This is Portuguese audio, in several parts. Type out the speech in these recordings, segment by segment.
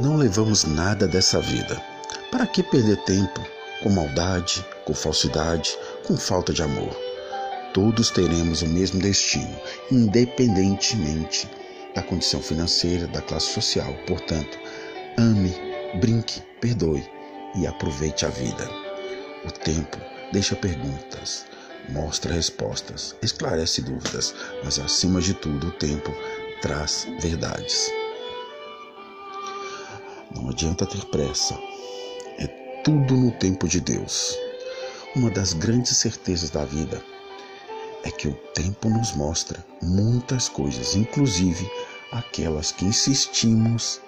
Não levamos nada dessa vida. Para que perder tempo com maldade, com falsidade, com falta de amor? Todos teremos o mesmo destino, independentemente da condição financeira, da classe social. Portanto, ame, brinque, perdoe e aproveite a vida. O tempo deixa perguntas, mostra respostas, esclarece dúvidas, mas acima de tudo, o tempo traz verdades. Não adianta ter pressa, é tudo no tempo de Deus. Uma das grandes certezas da vida é que o tempo nos mostra muitas coisas, inclusive aquelas que insistimos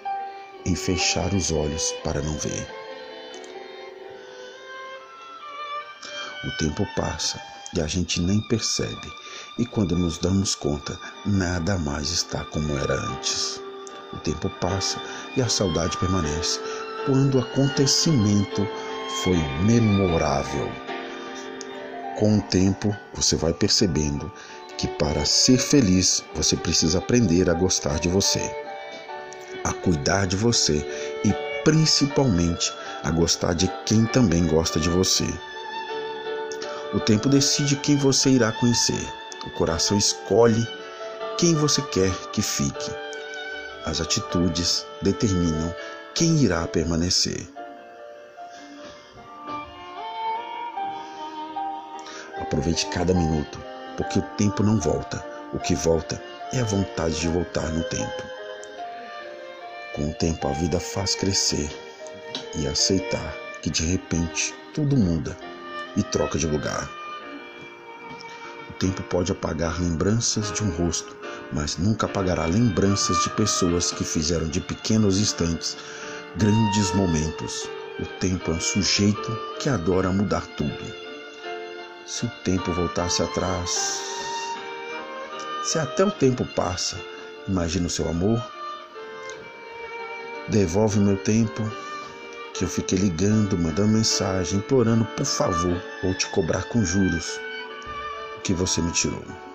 em fechar os olhos para não ver. O tempo passa e a gente nem percebe, e quando nos damos conta, nada mais está como era antes. O tempo passa e a saudade permanece quando o acontecimento foi memorável. Com o tempo, você vai percebendo que para ser feliz você precisa aprender a gostar de você, a cuidar de você e principalmente a gostar de quem também gosta de você. O tempo decide quem você irá conhecer. O coração escolhe quem você quer que fique. As atitudes determinam quem irá permanecer. Aproveite cada minuto, porque o tempo não volta. O que volta é a vontade de voltar no tempo. Com o tempo, a vida faz crescer e aceitar que de repente tudo muda e troca de lugar. Tempo pode apagar lembranças de um rosto, mas nunca apagará lembranças de pessoas que fizeram de pequenos instantes grandes momentos. O tempo é um sujeito que adora mudar tudo. Se o tempo voltasse atrás, se até o tempo passa, imagina o seu amor. Devolve meu tempo que eu fiquei ligando, mandando mensagem, implorando por favor ou te cobrar com juros que você me tirou.